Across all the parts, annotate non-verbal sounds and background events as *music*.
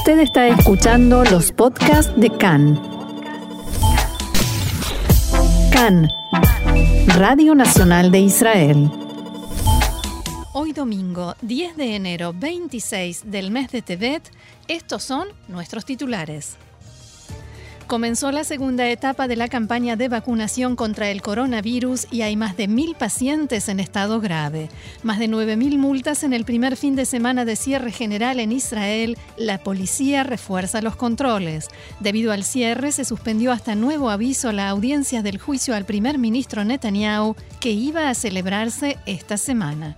Usted está escuchando los podcasts de CAN. CAN, Radio Nacional de Israel. Hoy domingo, 10 de enero 26 del mes de Tebet, estos son nuestros titulares. Comenzó la segunda etapa de la campaña de vacunación contra el coronavirus y hay más de mil pacientes en estado grave. Más de 9.000 multas en el primer fin de semana de cierre general en Israel. La policía refuerza los controles. Debido al cierre, se suspendió hasta nuevo aviso la audiencia del juicio al primer ministro Netanyahu que iba a celebrarse esta semana.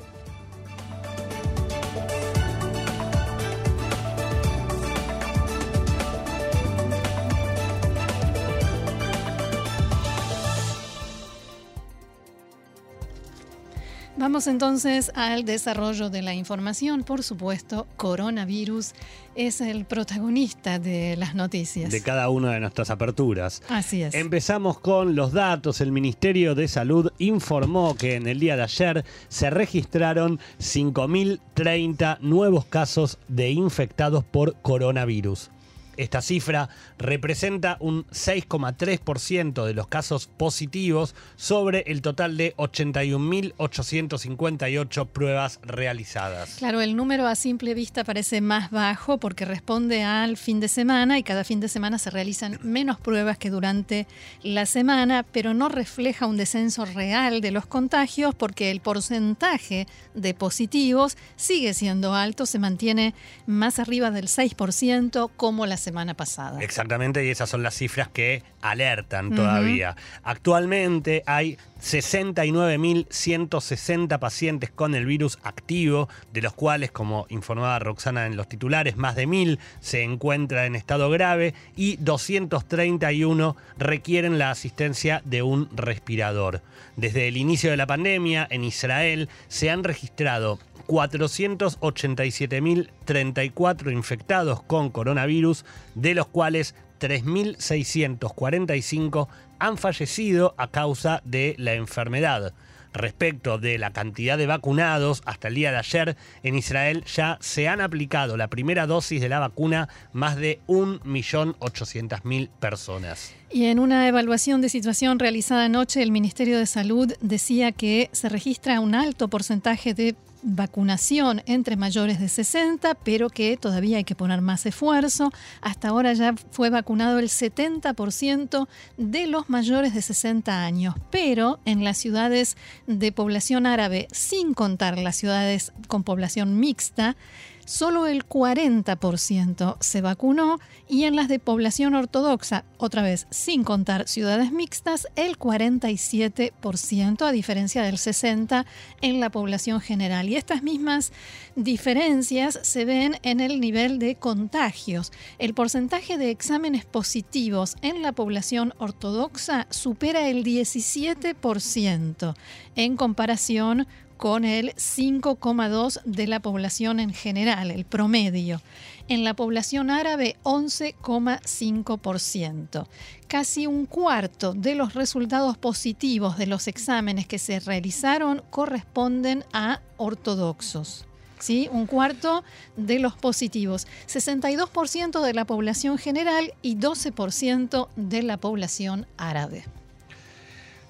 Vamos entonces al desarrollo de la información. Por supuesto, coronavirus es el protagonista de las noticias. De cada una de nuestras aperturas. Así es. Empezamos con los datos. El Ministerio de Salud informó que en el día de ayer se registraron 5.030 nuevos casos de infectados por coronavirus. Esta cifra representa un 6,3% de los casos positivos sobre el total de 81.858 pruebas realizadas. Claro, el número a simple vista parece más bajo porque responde al fin de semana y cada fin de semana se realizan menos pruebas que durante la semana, pero no refleja un descenso real de los contagios porque el porcentaje de positivos sigue siendo alto, se mantiene más arriba del 6% como la semana pasada. Exactamente, y esas son las cifras que alertan todavía. Actualmente hay 69.160 pacientes con el virus activo, de los cuales, como informaba Roxana en los titulares, más de 1.000 se encuentran en estado grave y 231 requieren la asistencia de un respirador. Desde el inicio de la pandemia, en Israel se han registrado 487.034 infectados con coronavirus, de los cuales 3.645 han fallecido a causa de la enfermedad. Respecto de la cantidad de vacunados, hasta el día de ayer en Israel ya se han aplicado la primera dosis de la vacuna más de 1.800.000 personas. Y en una evaluación de situación realizada anoche, el Ministerio de Salud decía que se registra un alto porcentaje de vacunación entre mayores de 60, pero que todavía hay que poner más esfuerzo. Hasta ahora ya fue vacunado el 70% de los mayores de 60 años, pero en las ciudades de población árabe, sin contar las ciudades con población mixta, solo el 40% se vacunó y en las de población ortodoxa, otra vez sin contar ciudades mixtas, el 47%, a diferencia del 60% en la población general. Y estas mismas diferencias se ven en el nivel de contagios. El porcentaje de exámenes positivos en la población ortodoxa supera el 17% en comparación con el 5,2% de la población en general, el promedio. En la población árabe, 11,5%. Casi un cuarto de los resultados positivos de los exámenes que se realizaron corresponden a ortodoxos. ¿Sí? Un cuarto de los positivos, 62% de la población general y 12% de la población árabe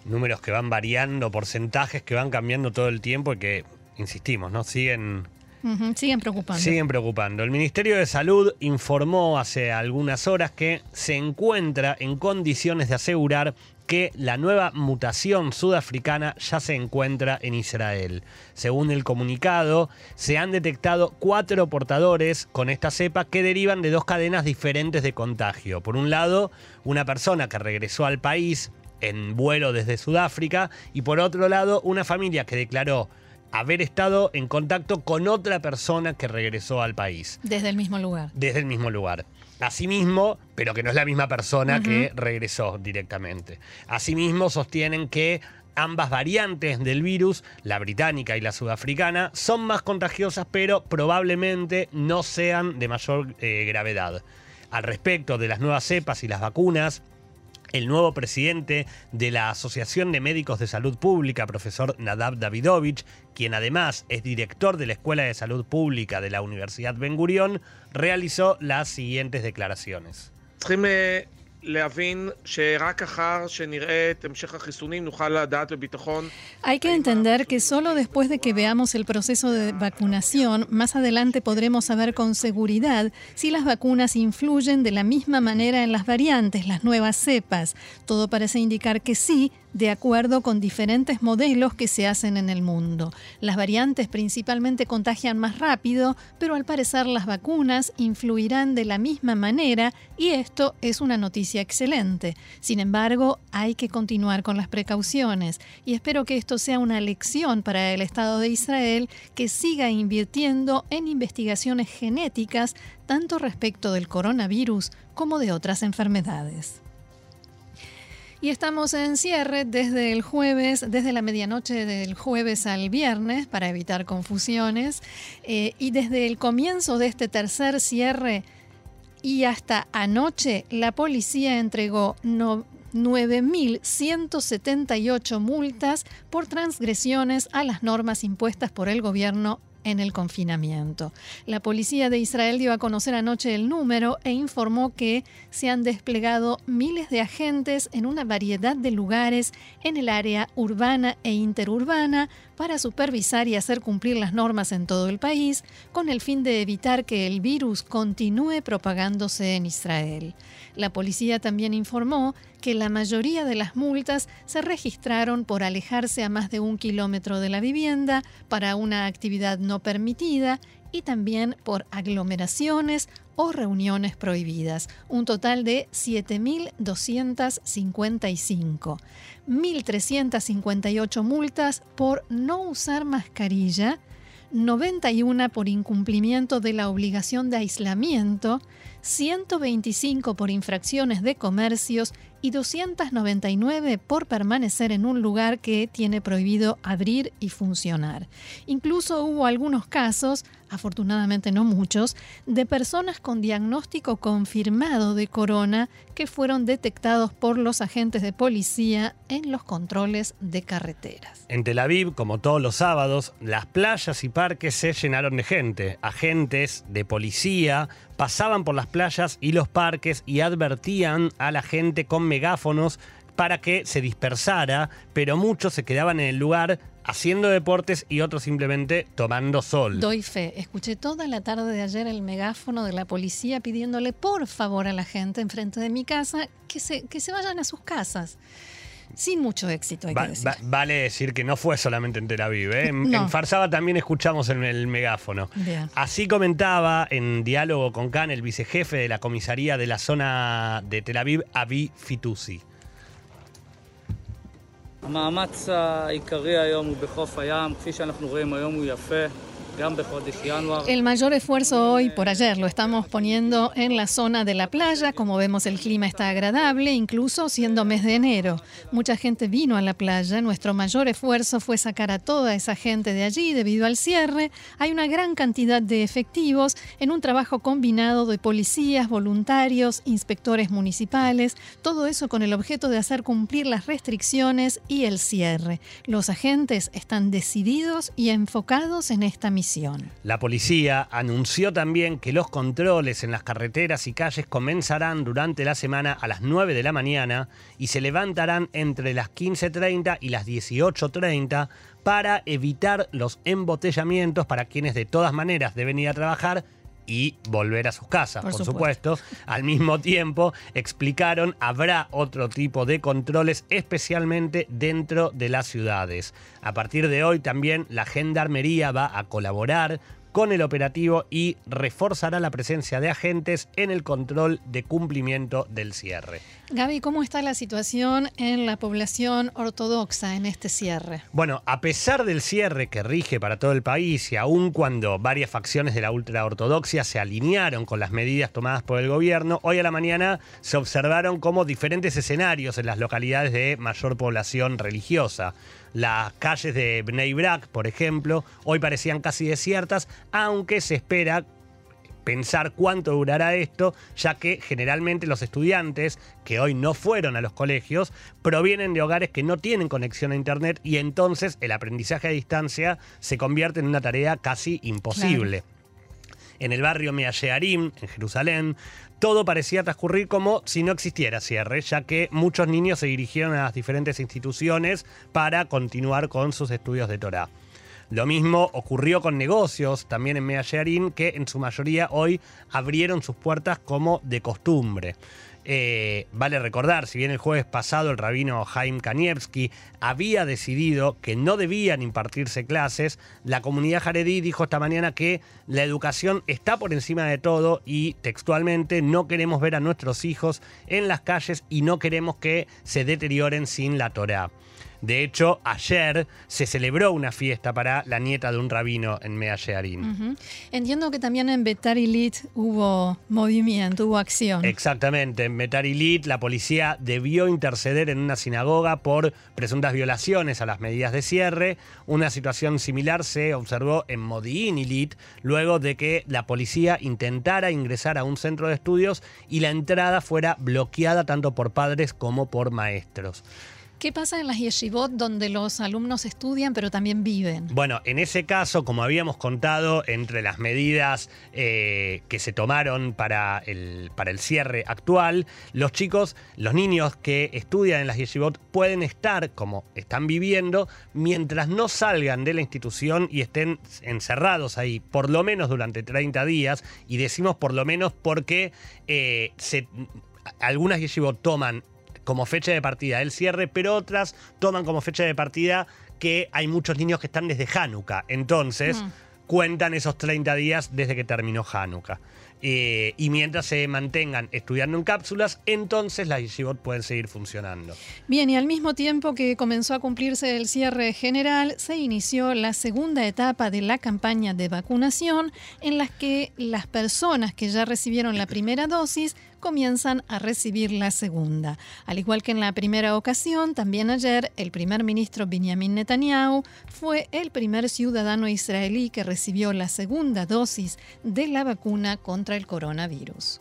números que van variando, porcentajes que van cambiando todo el tiempo y que, insistimos, ¿no? Siguen siguen preocupando. Siguen preocupando. El Ministerio de Salud informó hace algunas horas que se encuentra en condiciones de asegurar que la nueva mutación sudafricana ya se encuentra en Israel. Según el comunicado, se han detectado cuatro portadores con esta cepa que derivan de dos cadenas diferentes de contagio. Por un lado, una persona que regresó al país en vuelo desde Sudáfrica y por otro lado una familia que declaró haber estado en contacto con otra persona que regresó al país. Desde el mismo lugar. Desde el mismo lugar. Asimismo, pero que no es la misma persona que regresó directamente. Asimismo, sostienen que ambas variantes del virus, la británica y la sudafricana, son más contagiosas, pero probablemente no sean de mayor eh, gravedad. Al respecto de las nuevas cepas y las vacunas, el nuevo presidente de la Asociación de Médicos de Salud Pública, profesor Nadav Davidovich, quien además es director de la Escuela de Salud Pública de la Universidad Ben Gurión, realizó las siguientes declaraciones. Hay que entender que solo después de que veamos el proceso de vacunación, más adelante podremos saber con seguridad si las vacunas influyen de la misma manera en las variantes, las nuevas cepas. Todo parece indicar que sí, de acuerdo con diferentes modelos que se hacen en el mundo. Las variantes principalmente contagian más rápido, pero al parecer las vacunas influirán de la misma manera y esto es una noticia excelente. Sin embargo, hay que continuar con las precauciones y espero que esto sea una lección para el Estado de Israel que siga invirtiendo en investigaciones genéticas tanto respecto del coronavirus como de otras enfermedades. Y estamos en cierre desde el jueves, desde la medianoche del jueves al viernes, para evitar confusiones. Eh, y desde el comienzo de este tercer cierre y hasta anoche, la policía entregó 9.178 multas por transgresiones a las normas impuestas por el gobierno en el confinamiento. La policía de Israel dio a conocer anoche el número e informó que se han desplegado miles de agentes en una variedad de lugares en el área urbana e interurbana para supervisar y hacer cumplir las normas en todo el país, con el fin de evitar que el virus continúe propagándose en Israel. La policía también informó que la mayoría de las multas se registraron por alejarse a más de un kilómetro de la vivienda para una actividad no permitida y también por aglomeraciones o reuniones prohibidas, un total de 7.255. 1.358 multas por no usar mascarilla, 91 por incumplimiento de la obligación de aislamiento, 125 por infracciones de comercios y 299 por permanecer en un lugar que tiene prohibido abrir y funcionar. Incluso hubo algunos casos afortunadamente no muchos, de personas con diagnóstico confirmado de corona que fueron detectados por los agentes de policía en los controles de carreteras. En Tel Aviv, como todos los sábados, las playas y parques se llenaron de gente. Agentes de policía pasaban por las playas y los parques y advertían a la gente con megáfonos para que se dispersara, pero muchos se quedaban en el lugar haciendo deportes y otros simplemente tomando sol. Doy fe. Escuché toda la tarde de ayer el megáfono de la policía pidiéndole por favor a la gente enfrente de mi casa que se, que se vayan a sus casas. Sin mucho éxito, hay que decir. vale decir que no fue solamente en Tel Aviv. ¿eh? En, Farsaba también escuchamos el, el megáfono. Así comentaba en diálogo con Khan el vicejefe de la comisaría de la zona de Tel Aviv, Avi Fitusi. המאמץ העיקרי היום הוא בחוף הים, כפי שאנחנו רואים היום הוא יפה. El mayor esfuerzo hoy por ayer lo estamos poniendo en la zona de la playa. Como vemos, el clima está agradable, incluso siendo mes de enero. Mucha gente vino a la playa. Nuestro mayor esfuerzo fue sacar a toda esa gente de allí debido al cierre. Hay una gran cantidad de efectivos en un trabajo combinado de policías, voluntarios, inspectores municipales. Todo eso con el objeto de hacer cumplir las restricciones y el cierre. Los agentes están decididos y enfocados en esta misión. La policía anunció también que los controles en las carreteras y calles comenzarán durante la semana a las 9 de la mañana y se levantarán entre las 15.30 y las 18.30 para evitar los embotellamientos para quienes de todas maneras deben ir a trabajar y volver a sus casas, por, supuesto. Al mismo tiempo, explicaron, habrá otro tipo de controles, especialmente dentro de las ciudades. A partir de hoy también la Gendarmería va a colaborar con el operativo y reforzará la presencia de agentes en el control de cumplimiento del cierre. Gaby, ¿cómo está la situación en la población ortodoxa en este cierre? Bueno, a pesar del cierre que rige para todo el país y aun cuando varias facciones de la ultraortodoxia se alinearon con las medidas tomadas por el gobierno, hoy a la mañana se observaron como diferentes escenarios en las localidades de mayor población religiosa. Las calles de Bnei Brak, por ejemplo, hoy parecían casi desiertas, aunque se espera pensar cuánto durará esto, ya que generalmente los estudiantes que hoy no fueron a los colegios provienen de hogares que no tienen conexión a Internet y entonces el aprendizaje a distancia se convierte en una tarea casi imposible. En el barrio Meayearim, en Jerusalén, todo parecía transcurrir como si no existiera cierre, ya que muchos niños se dirigieron a las diferentes instituciones para continuar con sus estudios de Torah. Lo mismo ocurrió con negocios también en Meayearim, que en su mayoría hoy abrieron sus puertas como de costumbre. Eh, vale recordar, si bien el jueves pasado el rabino Jaime Kanievski había decidido que no debían impartirse clases, la comunidad jaredí dijo esta mañana que la educación está por encima de todo y textualmente no queremos ver a nuestros hijos en las calles y no queremos que se deterioren sin la Torah. De hecho, ayer se celebró una fiesta para la nieta de un rabino en Mea Shearim. Entiendo que también en Betarilit hubo movimiento, hubo acción. Exactamente. En Betarilit la policía debió interceder en una sinagoga por presuntas violaciones a las medidas de cierre. Una situación similar se observó en Modi'in Ilit luego de que la policía intentara ingresar a un centro de estudios y la entrada fuera bloqueada tanto por padres como por maestros. ¿Qué pasa en las yeshivot donde los alumnos estudian pero también viven? Bueno, en ese caso, como habíamos contado, entre las medidas eh, que se tomaron para el, para el cierre actual, los chicos, los niños que estudian en las yeshivot pueden estar como están viviendo mientras no salgan de la institución y estén encerrados ahí, por lo menos durante 30 días. Y decimos por lo menos porque eh, algunas yeshivot toman como fecha de partida el cierre, pero otras toman como fecha de partida que hay muchos niños que están desde Hanukkah. Entonces, mm. cuentan esos 30 días desde que terminó Hanukkah. Eh, y mientras se mantengan estudiando en cápsulas, entonces las yeshivot pueden seguir funcionando. Bien, y al mismo tiempo que comenzó a cumplirse el cierre general, se inició la segunda etapa de la campaña de vacunación en la que las personas que ya recibieron la primera dosis comienzan a recibir la segunda. Al igual que en la primera ocasión, también ayer el primer ministro Benjamin Netanyahu fue el primer ciudadano israelí que recibió la segunda dosis de la vacuna contra el coronavirus.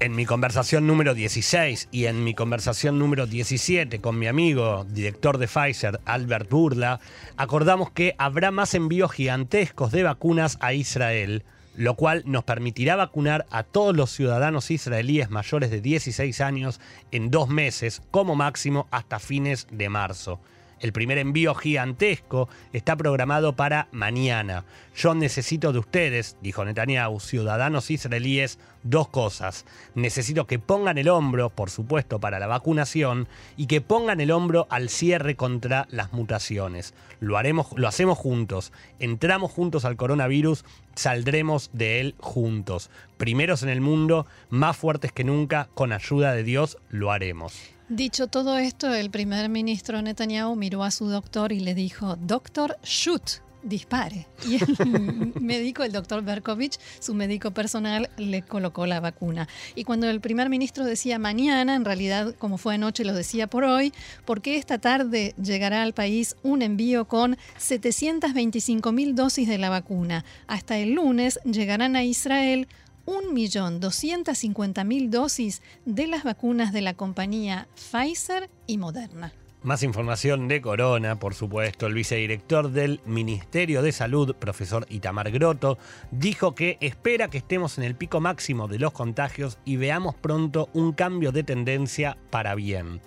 En mi conversación número 16 y en mi conversación número 17 con mi amigo, director de Pfizer, Albert Burla, acordamos que habrá más envíos gigantescos de vacunas a Israel, lo cual nos permitirá vacunar a todos los ciudadanos israelíes mayores de 16 años en dos meses, como máximo hasta fines de marzo. El primer envío gigantesco está programado para mañana. Yo necesito de ustedes, dijo Netanyahu, ciudadanos israelíes, dos cosas. Necesito que pongan el hombro, por supuesto, para la vacunación y que pongan el hombro al cierre contra las mutaciones. Lo haremos, lo hacemos juntos. Entramos juntos al coronavirus, saldremos de él juntos. Primeros en el mundo, más fuertes que nunca, con ayuda de Dios lo haremos. Dicho todo esto, el primer ministro Netanyahu miró a su doctor y le dijo, doctor, shoot, dispare. Y el *laughs* médico, el doctor Berkovich, su médico personal, le colocó la vacuna. Y cuando el primer ministro decía mañana, en realidad, como fue anoche, lo decía por hoy, porque esta tarde llegará al país un envío con 725 mil dosis de la vacuna. Hasta el lunes llegarán a Israel 1.250.000 dosis de las vacunas de la compañía Pfizer y Moderna. Más información de Corona, por supuesto. El vicedirector del Ministerio de Salud, profesor Itamar Groto, dijo que espera que estemos en el pico máximo de los contagios y veamos pronto un cambio de tendencia para bien.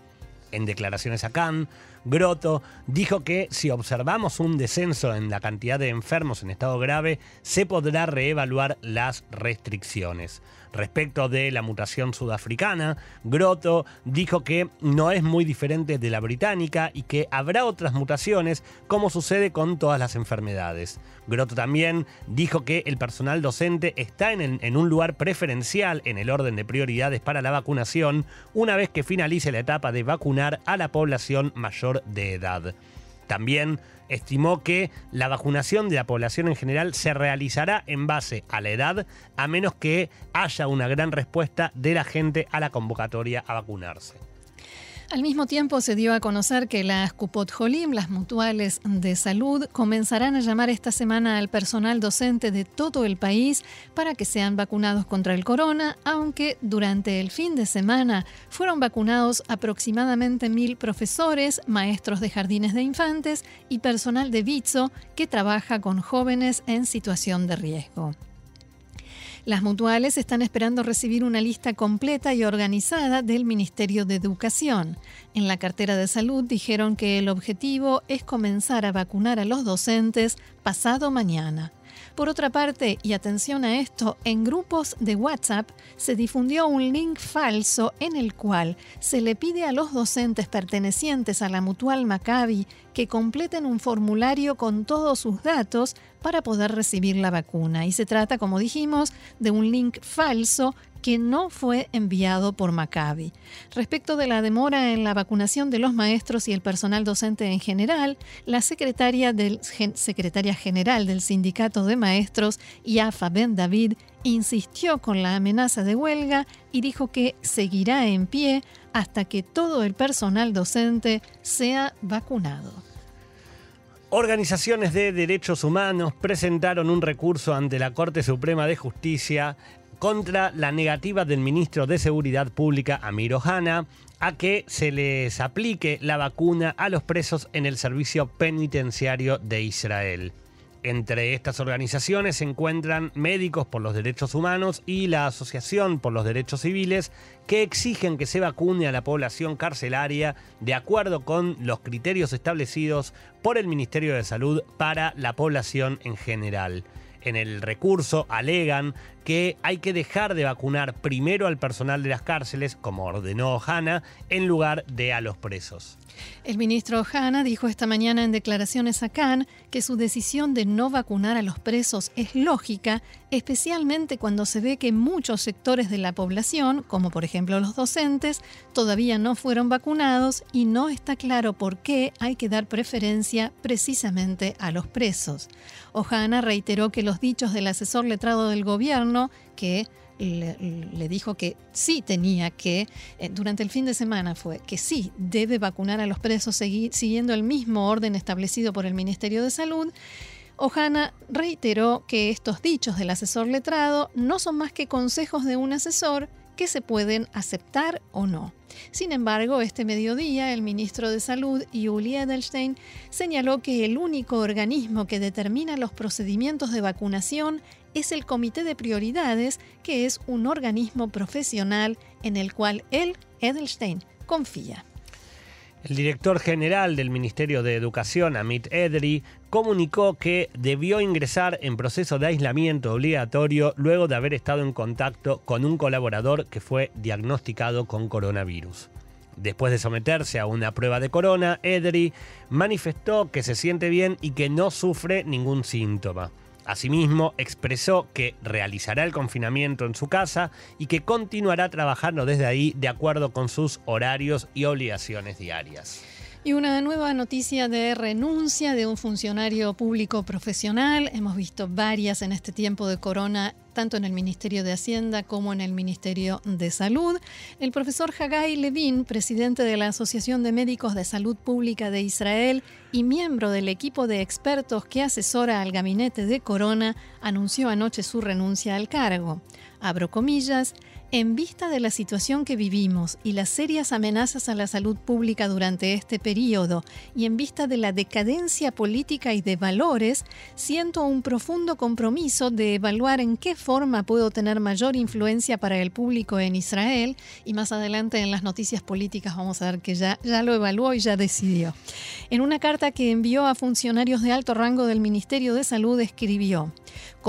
En declaraciones a Cannes, Grotto dijo que si observamos un descenso en la cantidad de enfermos en estado grave, se podrá reevaluar las restricciones. Respecto de la mutación sudafricana, Grotto dijo que no es muy diferente de la británica y que habrá otras mutaciones como sucede con todas las enfermedades. Grotto también dijo que el personal docente está en, en un lugar preferencial en el orden de prioridades para la vacunación una vez que finalice la etapa de vacunar a la población mayor de edad. También estimó que la vacunación de la población en general se realizará en base a la edad, a menos que haya una gran respuesta de la gente a la convocatoria a vacunarse. Al mismo tiempo se dio a conocer que las Cupot Jolim, las mutuales de salud, comenzarán a llamar esta semana al personal docente de todo el país para que sean vacunados contra el corona, aunque durante el fin de semana fueron vacunados aproximadamente mil profesores, maestros de jardines de infantes y personal de Bitso que trabaja con jóvenes en situación de riesgo. Las mutuales están esperando recibir una lista completa y organizada del Ministerio de Educación. En la cartera de salud dijeron que el objetivo es comenzar a vacunar a los docentes pasado mañana. Por otra parte, y atención a esto, en grupos de WhatsApp se difundió un link falso en el cual se le pide a los docentes pertenecientes a la mutual Maccabi que completen un formulario con todos sus datos para poder recibir la vacuna. Y se trata, como dijimos, de un link falso que no fue enviado por Maccabi. Respecto de la demora en la vacunación de los maestros y el personal docente en general, la secretaria, general del Sindicato de Maestros, Yafa Ben David, insistió con la amenaza de huelga y dijo que seguirá en pie hasta que todo el personal docente sea vacunado. Organizaciones de derechos humanos presentaron un recurso ante la Corte Suprema de Justicia contra la negativa del ministro de Seguridad Pública, Amir Ohana, a que se les aplique la vacuna a los presos en el servicio penitenciario de Israel. Entre estas organizaciones se encuentran Médicos por los Derechos Humanos y la Asociación por los Derechos Civiles, que exigen que se vacune a la población carcelaria de acuerdo con los criterios establecidos por el Ministerio de Salud para la población en general en el recurso alegan que hay que dejar de vacunar primero al personal de las cárceles, como ordenó Hanna, en lugar de a los presos. El ministro Hanna dijo esta mañana en declaraciones a Cannes que su decisión de no vacunar a los presos es lógica, especialmente cuando se ve que muchos sectores de la población, como por ejemplo los docentes, todavía no fueron vacunados y no está claro por qué hay que dar preferencia precisamente a los presos. Ohana reiteró que los dichos del asesor letrado del gobierno, que le, dijo que sí tenía que, eh, durante el fin de semana fue, que sí debe vacunar a los presos siguiendo el mismo orden establecido por el Ministerio de Salud. Ohana reiteró que estos dichos del asesor letrado no son más que consejos de un asesor que se pueden aceptar o no. Sin embargo, este mediodía el ministro de Salud, Yuli Edelstein, señaló que el único organismo que determina los procedimientos de vacunación es el Comité de Prioridades, que es un organismo profesional en el cual él, Edelstein, confía. El director general del Ministerio de Educación, Amit Edri, comunicó que debió ingresar en proceso de aislamiento obligatorio luego de haber estado en contacto con un colaborador que fue diagnosticado con coronavirus. Después de someterse a una prueba de corona, Edri manifestó que se siente bien y que no sufre ningún síntoma. Asimismo, expresó que realizará el confinamiento en su casa y que continuará trabajando desde ahí de acuerdo con sus horarios y obligaciones diarias. Y una nueva noticia de renuncia de un funcionario público profesional. Hemos visto varias en este tiempo de corona, tanto en el Ministerio de Hacienda como en el Ministerio de Salud. El profesor Hagai Levin, presidente de la Asociación de Médicos de Salud Pública de Israel y miembro del equipo de expertos que asesora al gabinete de corona, anunció anoche su renuncia al cargo. Abro comillas, en vista de la situación que vivimos y las serias amenazas a la salud pública durante este periodo y en vista de la decadencia política y de valores, siento un profundo compromiso de evaluar en qué forma puedo tener mayor influencia para el público en Israel y más adelante en las noticias políticas vamos a ver que ya, ya lo evaluó y ya decidió. En una carta que envió a funcionarios de alto rango del Ministerio de Salud escribió,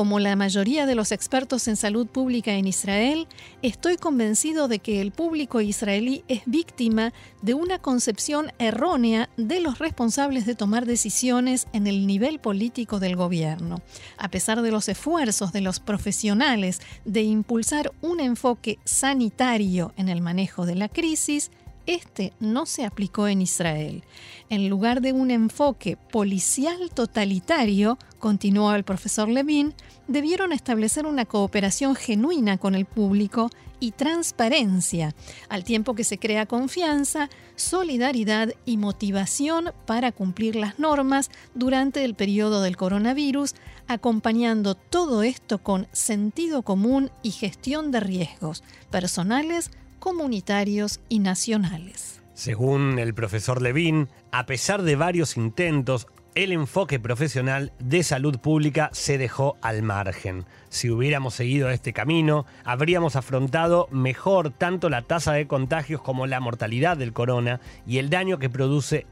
como la mayoría de los expertos en salud pública en Israel, estoy convencido de que el público israelí es víctima de una concepción errónea de los responsables de tomar decisiones en el nivel político del gobierno. A pesar de los esfuerzos de los profesionales de impulsar un enfoque sanitario en el manejo de la crisis, este no se aplicó en Israel. En lugar de un enfoque policial totalitario, continuó el profesor Levin, debieron establecer una cooperación genuina con el público y transparencia, al tiempo que se crea confianza, solidaridad y motivación para cumplir las normas durante el periodo del coronavirus, acompañando todo esto con sentido común y gestión de riesgos personales, comunitarios y nacionales. Según el profesor Levin, a pesar de varios intentos, el enfoque profesional de salud pública se dejó al margen. Si hubiéramos seguido este camino, habríamos afrontado mejor tanto la tasa de contagios como la mortalidad del corona y el daño que produce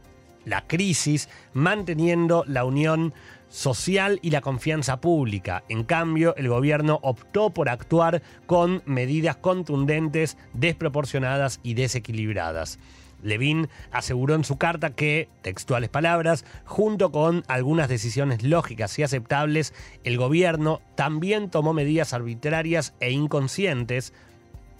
la crisis, manteniendo la unión social y la confianza pública. En cambio, el gobierno optó por actuar con medidas contundentes, desproporcionadas y desequilibradas. Levin aseguró en su carta que, textuales palabras, junto con algunas decisiones lógicas y aceptables, el gobierno también tomó medidas arbitrarias e inconscientes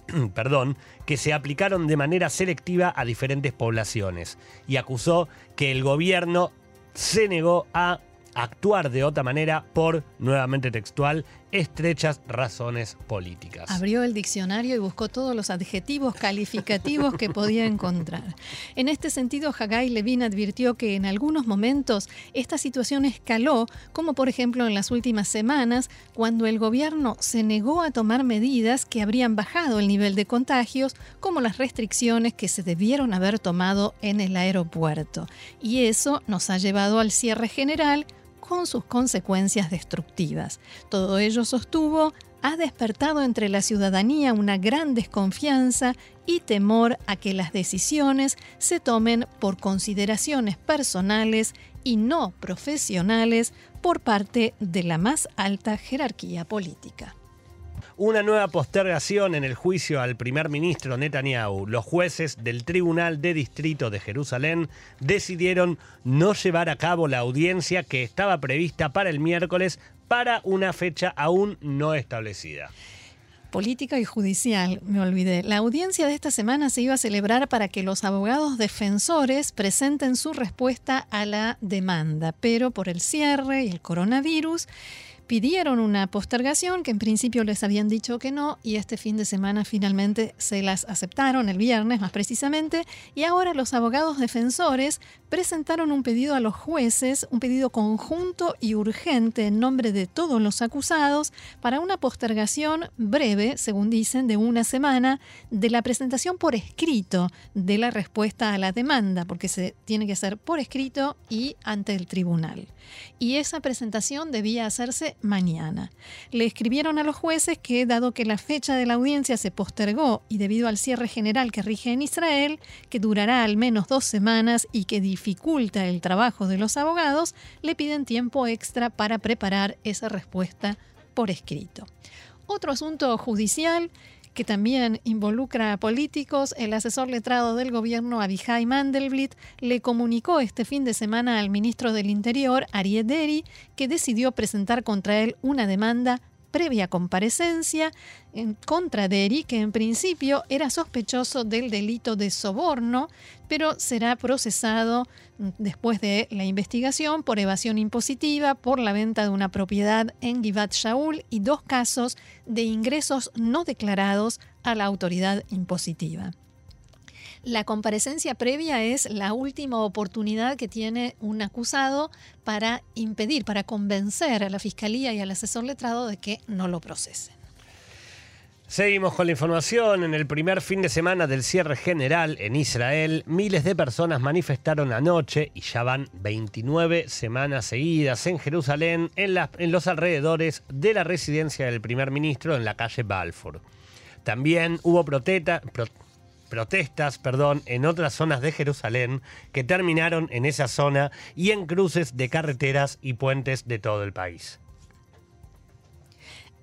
*clears throat* perdón, que se aplicaron de manera selectiva a diferentes poblaciones y acusó que el gobierno se negó a actuar de otra manera por, nuevamente textual, estrechas razones políticas. Abrió el diccionario y buscó todos los adjetivos calificativos que podía encontrar. En este sentido, Hagai Levin advirtió que en algunos momentos esta situación escaló, como por ejemplo en las últimas semanas, cuando el gobierno se negó a tomar medidas que habrían bajado el nivel de contagios, como las restricciones que se debieron haber tomado en el aeropuerto. Y eso nos ha llevado al cierre general con sus consecuencias destructivas. Todo ello sostuvo ha despertado entre la ciudadanía una gran desconfianza y temor a que las decisiones se tomen por consideraciones personales y no profesionales por parte de la más alta jerarquía política una nueva postergación en el juicio al primer ministro Netanyahu. Los jueces del Tribunal de Distrito de Jerusalén decidieron no llevar a cabo la audiencia que estaba prevista para el miércoles para una fecha aún no establecida política y judicial, me olvidé. La audiencia de esta semana se iba a celebrar para que los abogados defensores presenten su respuesta a la demanda, pero por el cierre y el coronavirus pidieron una postergación que en principio les habían dicho que no y este fin de semana finalmente se las aceptaron, el viernes más precisamente, y ahora los abogados defensores presentaron un pedido a los jueces, un pedido conjunto y urgente en nombre de todos los acusados para una postergación breve, según dicen, de una semana de la presentación por escrito de la respuesta a la demanda, porque se tiene que hacer por escrito y ante el tribunal. Y esa presentación debía hacerse mañana. Le escribieron a los jueces que, dado que la fecha de la audiencia se postergó y debido al cierre general que rige en Israel, que durará al menos dos semanas y que dificulta el trabajo de los abogados, le piden tiempo extra para preparar esa respuesta por escrito. Otro asunto judicial que también involucra a políticos, el asesor letrado del gobierno Abihai Mandelblit le comunicó este fin de semana al ministro del Interior, Ariel Deri, que decidió presentar contra él una demanda previa comparecencia en contra de Eri, que en principio era sospechoso del delito de soborno, pero será procesado después de la investigación por evasión impositiva, por la venta de una propiedad en Givat Shaul y dos casos de ingresos no declarados a la autoridad impositiva. La comparecencia previa es la última oportunidad que tiene un acusado para impedir, para convencer a la fiscalía y al asesor letrado de que no lo procesen. Seguimos con la información. En el primer fin de semana del cierre general en Israel, miles de personas manifestaron anoche y ya van 29 semanas seguidas en Jerusalén, en, en los alrededores de la residencia del primer ministro en la calle Balfour. También hubo protesta, protestas perdón, en otras zonas de Jerusalén que terminaron en esa zona y en cruces de carreteras y puentes de todo el país.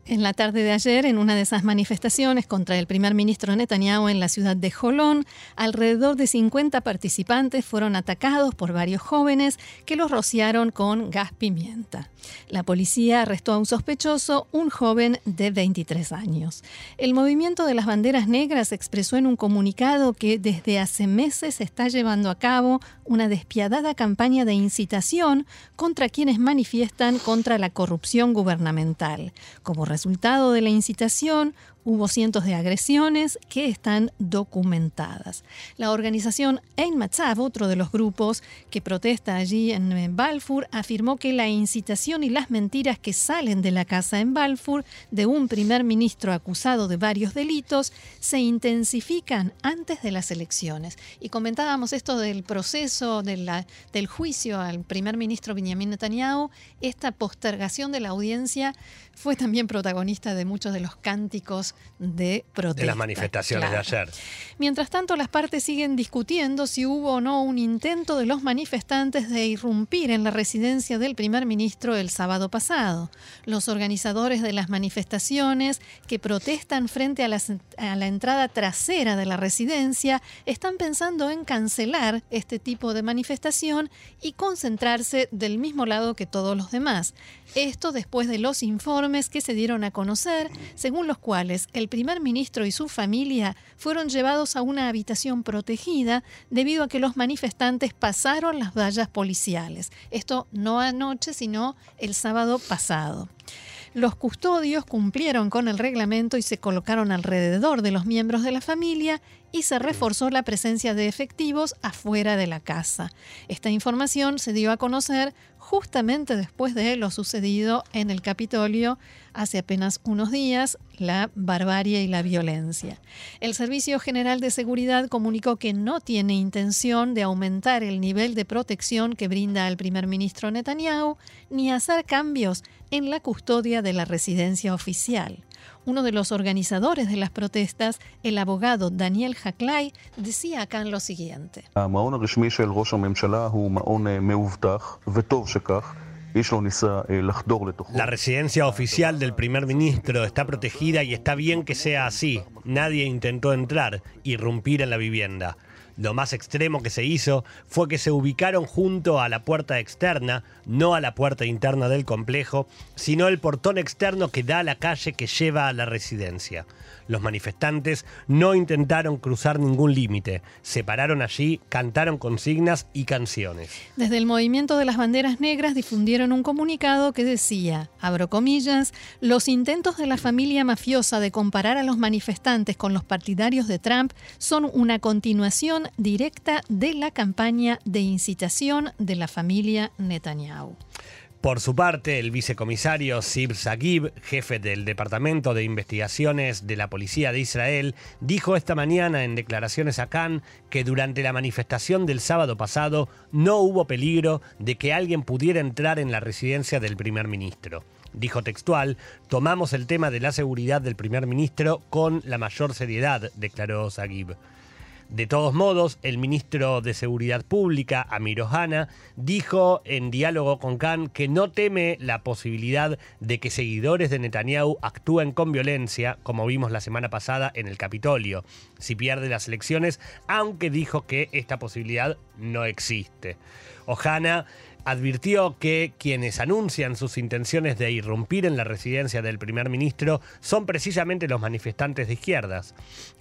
En la tarde de ayer, en una de esas manifestaciones contra el primer ministro Netanyahu en la ciudad de Jolón, alrededor de 50 participantes fueron atacados por varios jóvenes que los rociaron con gas pimienta. La policía arrestó a un sospechoso, un joven de 23 años. El movimiento de las banderas negras expresó en un comunicado que desde hace meses está llevando a cabo una despiadada campaña de incitación contra quienes manifiestan contra la corrupción gubernamental. Como resultado de la incitación, hubo cientos de agresiones que están documentadas. La organización Ein Matzav, otro de los grupos que protesta allí en Balfour, afirmó que la incitación y las mentiras que salen de la casa en Balfour de un primer ministro acusado de varios delitos se intensifican antes de las elecciones. Y comentábamos esto del proceso del juicio al primer ministro Benjamin Netanyahu, esta postergación de la audiencia fue también protagonista de muchos de los cánticos de protesta. De las manifestaciones de ayer. Mientras tanto, las partes siguen discutiendo si hubo o no un intento de los manifestantes de irrumpir en la residencia del primer ministro el sábado pasado. Los organizadores de las manifestaciones que protestan frente a la, a la entrada trasera de la residencia están pensando en cancelar este tipo de manifestación y concentrarse del mismo lado que todos los demás. Esto después de los informes que se dieron a conocer, según los cuales el primer ministro y su familia fueron llevados a una habitación protegida debido a que los manifestantes pasaron las vallas policiales. Esto no anoche, sino el sábado pasado. Los custodios cumplieron con el reglamento y se colocaron alrededor de los miembros de la familia y se reforzó la presencia de efectivos afuera de la casa. Esta información se dio a conocer justamente después de lo sucedido en el Capitolio hace apenas unos días, la barbarie y la violencia. El Servicio General de Seguridad comunicó que no tiene intención de aumentar el nivel de protección que brinda al primer ministro Netanyahu ni hacer cambios en la custodia de la residencia oficial. Uno de los organizadores de las protestas, el abogado Daniel Haklay, decía acá en lo siguiente. La residencia oficial del primer ministro está protegida y está bien que sea así. Nadie intentó entrar, irrumpir en la vivienda. Lo más extremo que se hizo fue que se ubicaron junto a la puerta externa, no a la puerta interna del complejo, sino el portón externo que da a la calle que lleva a la residencia. Los manifestantes no intentaron cruzar ningún límite, se pararon allí, cantaron consignas y canciones. Desde el movimiento de las banderas negras difundieron un comunicado que decía, abro comillas, los intentos de la familia mafiosa de comparar a los manifestantes con los partidarios de Trump son una continuación directa de la campaña de incitación de la familia Netanyahu. Por su parte, el vicecomisario Sib Sagib, jefe del Departamento de Investigaciones de la Policía de Israel, dijo esta mañana en declaraciones a Cannes que durante la manifestación del sábado pasado no hubo peligro de que alguien pudiera entrar en la residencia del primer ministro. Dijo textual, tomamos el tema de la seguridad del primer ministro con la mayor seriedad, declaró Sagib. De todos modos, el ministro de Seguridad Pública, Amir Ohana, dijo en diálogo con Khan que no teme la posibilidad de que seguidores de Netanyahu actúen con violencia, como vimos la semana pasada en el Capitolio, si pierde las elecciones, aunque dijo que esta posibilidad no existe. Ohana advirtió que quienes anuncian sus intenciones de irrumpir en la residencia del primer ministro son precisamente los manifestantes de izquierdas.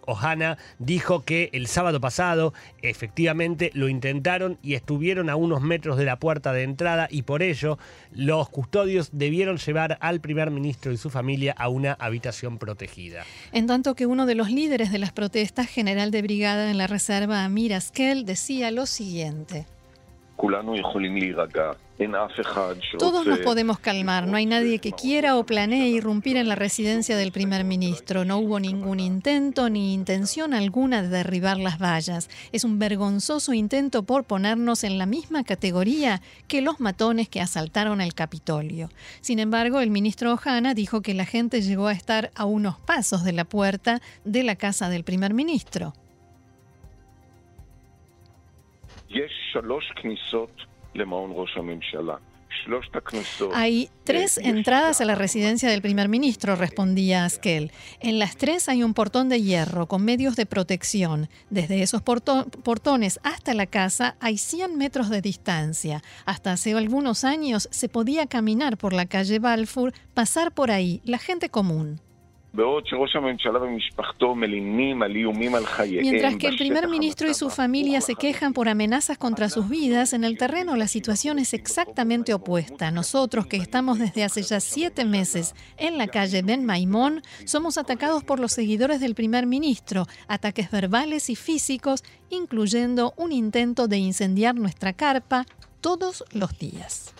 Ohana dijo que el sábado pasado efectivamente lo intentaron y estuvieron a unos metros de la puerta de entrada y por ello los custodios debieron llevar al primer ministro y su familia a una habitación protegida. En tanto que uno de los líderes de las protestas, general de brigada en la reserva Amir Askel, decía lo siguiente. Todos nos podemos calmar. No hay nadie que quiera o planee irrumpir en la residencia del primer ministro. No hubo ningún intento ni intención alguna de derribar las vallas. Es un vergonzoso intento por ponernos en la misma categoría que los matones que asaltaron el Capitolio. Sin embargo, el ministro Ojana dijo que la gente llegó a estar a unos pasos de la puerta de la casa del primer ministro. Hay tres entradas a la residencia del primer ministro, respondía Askel. En las tres hay un portón de hierro con medios de protección. Desde esos portones hasta la casa hay 100 metros de distancia. Hasta hace algunos años se podía caminar por la calle Balfour, pasar por ahí, la gente común. Mientras que el primer ministro y su familia se quejan por amenazas contra sus vidas, en el terreno la situación es exactamente opuesta. Nosotros, que estamos desde hace ya siete meses en la calle Ben Maimón, somos atacados por los seguidores del primer ministro, ataques verbales y físicos, incluyendo un intento de incendiar nuestra carpa todos los días.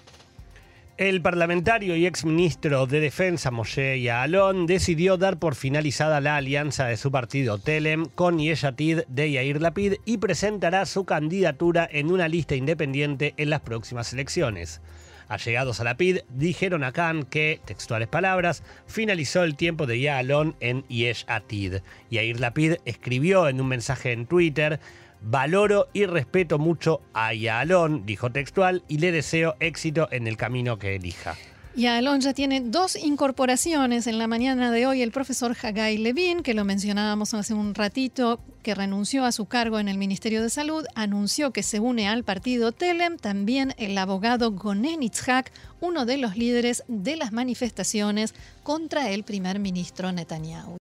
El parlamentario y exministro de Defensa Moshe Yaalon decidió dar por finalizada la alianza de su partido Telem con Yeshatid de Yair Lapid y presentará su candidatura en una lista independiente en las próximas elecciones. Allegados a Lapid dijeron a Khan que, textuales palabras, finalizó el tiempo de Yaalon en Yesh Atid. Yair Lapid escribió en un mensaje en Twitter Valoro y respeto mucho a Yaalon, dijo textual, y le deseo éxito en el camino que elija. Yaalon ya tiene dos incorporaciones. En la mañana de hoy, el profesor Hagai Levin, que lo mencionábamos hace un ratito, que renunció a su cargo en el Ministerio de Salud, anunció que se une al partido Telem. También el abogado Gonen Itzhak, uno de los líderes de las manifestaciones contra el primer ministro Netanyahu.